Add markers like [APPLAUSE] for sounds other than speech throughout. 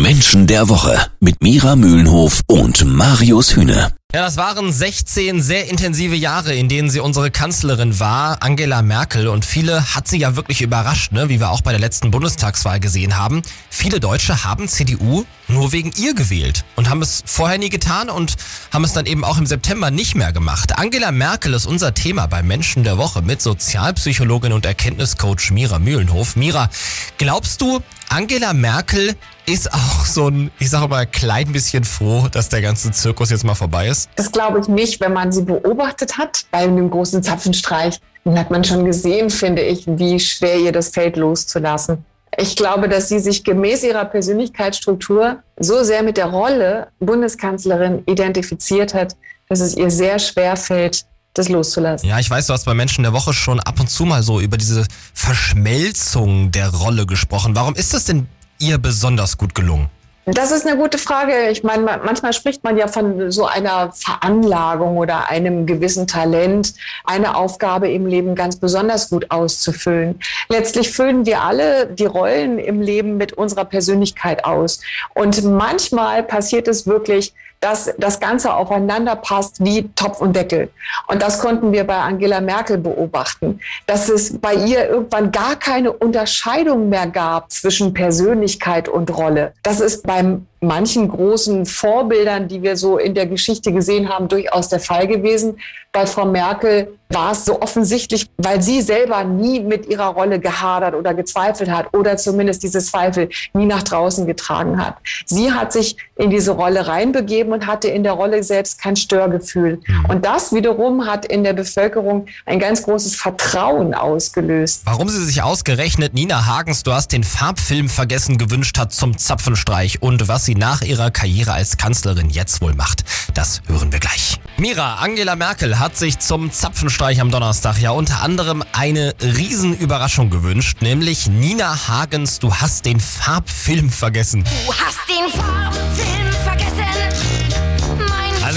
Menschen der Woche mit Mira Mühlenhof und Marius Hühne. Ja, das waren 16 sehr intensive Jahre, in denen sie unsere Kanzlerin war, Angela Merkel. Und viele hat sie ja wirklich überrascht, ne? wie wir auch bei der letzten Bundestagswahl gesehen haben. Viele Deutsche haben CDU nur wegen ihr gewählt und haben es vorher nie getan und haben es dann eben auch im September nicht mehr gemacht. Angela Merkel ist unser Thema bei Menschen der Woche mit Sozialpsychologin und Erkenntniscoach Mira Mühlenhof. Mira, glaubst du, Angela Merkel ist auch so ein, ich sage mal, klein bisschen froh, dass der ganze Zirkus jetzt mal vorbei ist? Das glaube ich nicht, wenn man sie beobachtet hat bei einem großen Zapfenstreich. Dann hat man schon gesehen, finde ich, wie schwer ihr das Feld loszulassen. Ich glaube, dass sie sich gemäß ihrer Persönlichkeitsstruktur so sehr mit der Rolle Bundeskanzlerin identifiziert hat, dass es ihr sehr schwer fällt, das loszulassen. Ja, ich weiß, du hast bei Menschen der Woche schon ab und zu mal so über diese Verschmelzung der Rolle gesprochen. Warum ist das denn ihr besonders gut gelungen? Das ist eine gute Frage. Ich meine, manchmal spricht man ja von so einer Veranlagung oder einem gewissen Talent, eine Aufgabe im Leben ganz besonders gut auszufüllen. Letztlich füllen wir alle die Rollen im Leben mit unserer Persönlichkeit aus. Und manchmal passiert es wirklich, dass das Ganze aufeinander passt wie Topf und Deckel. Und das konnten wir bei Angela Merkel beobachten, dass es bei ihr irgendwann gar keine Unterscheidung mehr gab zwischen Persönlichkeit und Rolle. Das ist by manchen großen Vorbildern, die wir so in der Geschichte gesehen haben, durchaus der Fall gewesen. Bei Frau Merkel war es so offensichtlich, weil sie selber nie mit ihrer Rolle gehadert oder gezweifelt hat oder zumindest diese Zweifel nie nach draußen getragen hat. Sie hat sich in diese Rolle reinbegeben und hatte in der Rolle selbst kein Störgefühl. Mhm. Und das wiederum hat in der Bevölkerung ein ganz großes Vertrauen ausgelöst. Warum sie sich ausgerechnet Nina Hagens, du hast den Farbfilm vergessen, gewünscht hat zum Zapfenstreich und was sie sie nach ihrer Karriere als Kanzlerin jetzt wohl macht. Das hören wir gleich. Mira, Angela Merkel hat sich zum Zapfenstreich am Donnerstag ja unter anderem eine Riesenüberraschung gewünscht, nämlich Nina Hagens, du hast den Farbfilm vergessen. Du hast den Farbfilm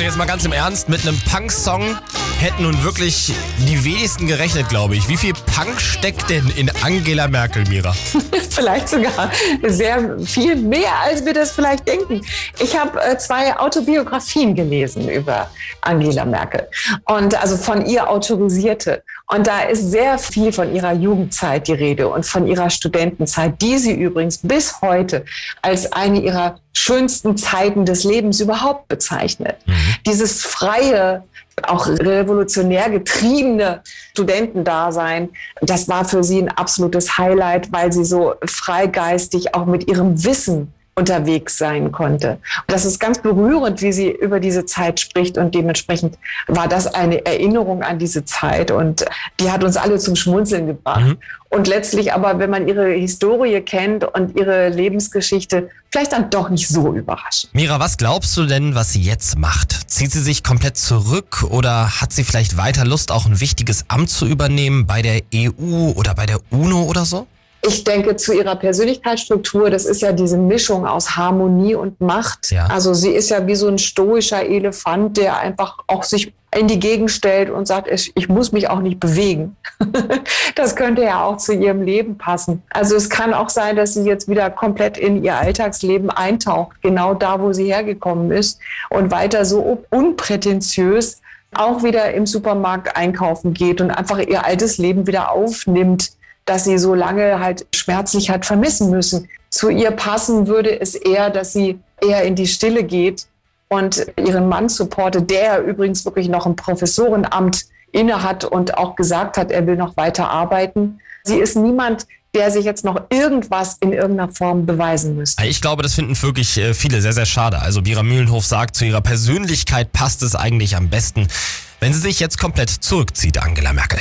jetzt mal ganz im Ernst, mit einem Punk-Song hätten nun wirklich die wenigsten gerechnet, glaube ich. Wie viel Punk steckt denn in Angela Merkel, Mira? [LAUGHS] vielleicht sogar sehr viel mehr, als wir das vielleicht denken. Ich habe äh, zwei Autobiografien gelesen über Angela Merkel und also von ihr autorisierte. Und da ist sehr viel von ihrer Jugendzeit die Rede und von ihrer Studentenzeit, die sie übrigens bis heute als eine ihrer schönsten Zeiten des Lebens überhaupt bezeichnet. Mhm. Dieses freie, auch revolutionär getriebene Studentendasein, das war für sie ein absolutes Highlight, weil sie so freigeistig auch mit ihrem Wissen unterwegs sein konnte. Und das ist ganz berührend, wie sie über diese Zeit spricht und dementsprechend war das eine Erinnerung an diese Zeit und die hat uns alle zum Schmunzeln gebracht. Mhm. Und letztlich aber, wenn man ihre Historie kennt und ihre Lebensgeschichte, vielleicht dann doch nicht so überraschend. Mira, was glaubst du denn, was sie jetzt macht? Zieht sie sich komplett zurück oder hat sie vielleicht weiter Lust, auch ein wichtiges Amt zu übernehmen bei der EU oder bei der UNO oder so? Ich denke zu ihrer Persönlichkeitsstruktur, das ist ja diese Mischung aus Harmonie und Macht. Ja. Also sie ist ja wie so ein stoischer Elefant, der einfach auch sich in die Gegend stellt und sagt, ich, ich muss mich auch nicht bewegen. [LAUGHS] das könnte ja auch zu ihrem Leben passen. Also es kann auch sein, dass sie jetzt wieder komplett in ihr Alltagsleben eintaucht, genau da, wo sie hergekommen ist und weiter so unprätentiös auch wieder im Supermarkt einkaufen geht und einfach ihr altes Leben wieder aufnimmt dass sie so lange halt schmerzlich hat vermissen müssen. Zu ihr passen würde es eher, dass sie eher in die Stille geht und ihren Mann supportet, der übrigens wirklich noch ein Professorenamt innehat und auch gesagt hat, er will noch weiter arbeiten. Sie ist niemand, der sich jetzt noch irgendwas in irgendeiner Form beweisen müsste. Ich glaube, das finden wirklich äh, viele sehr, sehr schade. Also Bira Mühlenhof sagt, zu ihrer Persönlichkeit passt es eigentlich am besten, wenn sie sich jetzt komplett zurückzieht, Angela Merkel.